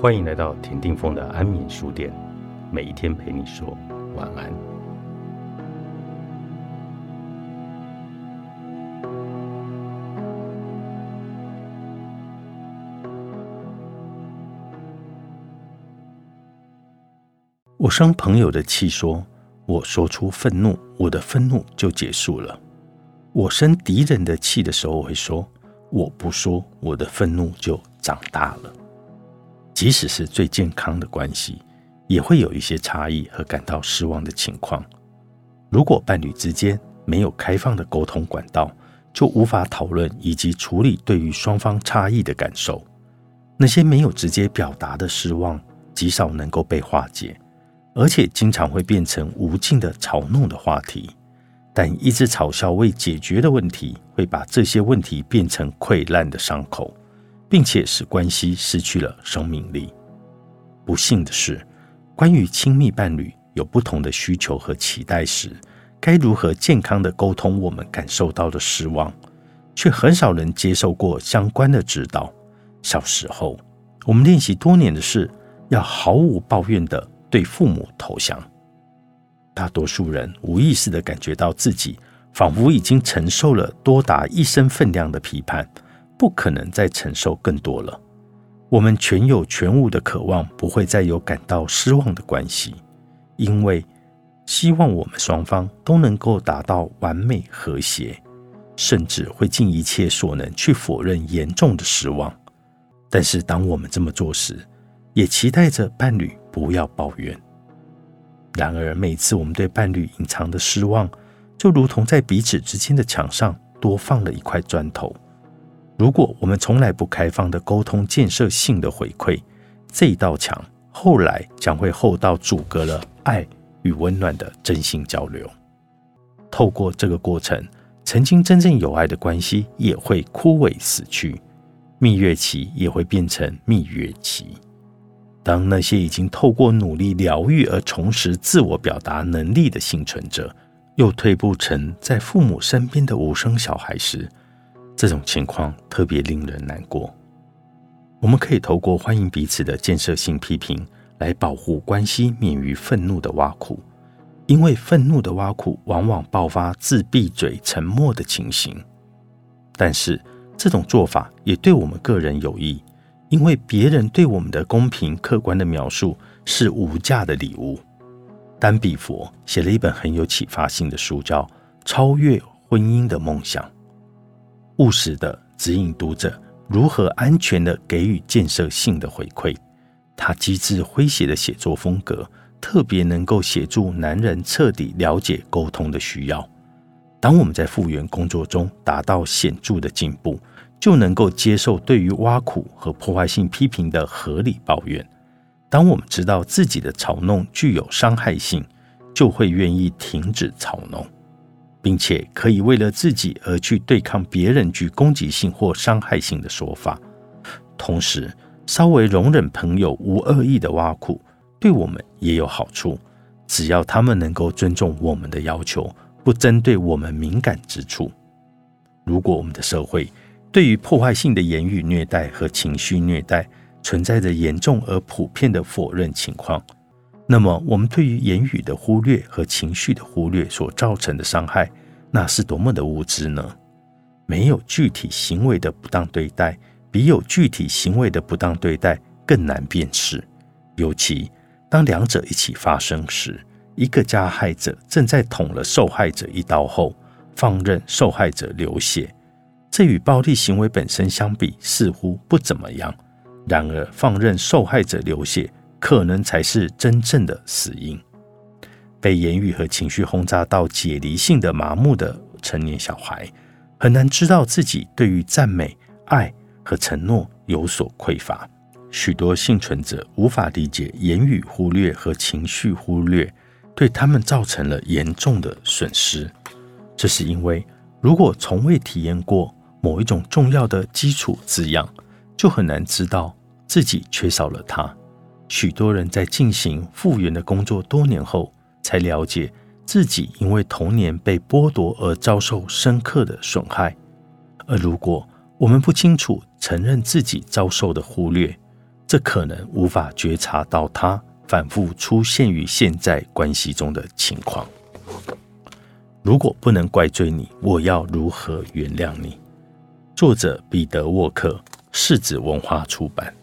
欢迎来到田定峰的安眠书店，每一天陪你说晚安。我生朋友的气，说我说出愤怒，我的愤怒就结束了；我生敌人的气的时候，我会说我不说，我的愤怒就长大了。即使是最健康的关系，也会有一些差异和感到失望的情况。如果伴侣之间没有开放的沟通管道，就无法讨论以及处理对于双方差异的感受。那些没有直接表达的失望，极少能够被化解，而且经常会变成无尽的嘲弄的话题。但一直嘲笑未解决的问题，会把这些问题变成溃烂的伤口。并且使关系失去了生命力。不幸的是，关于亲密伴侣有不同的需求和期待时，该如何健康的沟通我们感受到的失望，却很少人接受过相关的指导。小时候，我们练习多年的是要毫无抱怨的对父母投降。大多数人无意识的感觉到自己仿佛已经承受了多达一生分量的批判。不可能再承受更多了。我们全有全无的渴望，不会再有感到失望的关系，因为希望我们双方都能够达到完美和谐，甚至会尽一切所能去否认严重的失望。但是，当我们这么做时，也期待着伴侣不要抱怨。然而，每次我们对伴侣隐藏的失望，就如同在彼此之间的墙上多放了一块砖头。如果我们从来不开放的沟通建设性的回馈，这一道墙后来将会厚到阻隔了爱与温暖的真心交流。透过这个过程，曾经真正有爱的关系也会枯萎死去，蜜月期也会变成蜜月期。当那些已经透过努力疗愈而重拾自我表达能力的幸存者，又退步成在父母身边的无声小孩时，这种情况特别令人难过。我们可以透过欢迎彼此的建设性批评，来保护关系免于愤怒的挖苦，因为愤怒的挖苦往往爆发自闭嘴沉默的情形。但是这种做法也对我们个人有益，因为别人对我们的公平客观的描述是无价的礼物。丹比佛写了一本很有启发性的书，叫《超越婚姻的梦想》。务实的指引读者如何安全的给予建设性的回馈。他机智诙谐的写作风格，特别能够协助男人彻底了解沟通的需要。当我们在复原工作中达到显著的进步，就能够接受对于挖苦和破坏性批评的合理抱怨。当我们知道自己的嘲弄具有伤害性，就会愿意停止嘲弄。并且可以为了自己而去对抗别人具攻击性或伤害性的说法，同时稍微容忍朋友无恶意的挖苦，对我们也有好处。只要他们能够尊重我们的要求，不针对我们敏感之处。如果我们的社会对于破坏性的言语虐待和情绪虐待存在着严重而普遍的否认情况，那么，我们对于言语的忽略和情绪的忽略所造成的伤害，那是多么的无知呢？没有具体行为的不当对待，比有具体行为的不当对待更难辨识。尤其当两者一起发生时，一个加害者正在捅了受害者一刀后，放任受害者流血，这与暴力行为本身相比，似乎不怎么样。然而，放任受害者流血。可能才是真正的死因。被言语和情绪轰炸到解离性的麻木的成年小孩，很难知道自己对于赞美、爱和承诺有所匮乏。许多幸存者无法理解言语忽略和情绪忽略对他们造成了严重的损失。这是因为，如果从未体验过某一种重要的基础滋养，就很难知道自己缺少了它。许多人在进行复原的工作多年后，才了解自己因为童年被剥夺而遭受深刻的损害。而如果我们不清楚承认自己遭受的忽略，这可能无法觉察到它反复出现于现在关系中的情况。如果不能怪罪你，我要如何原谅你？作者彼得·沃克，世子文化出版。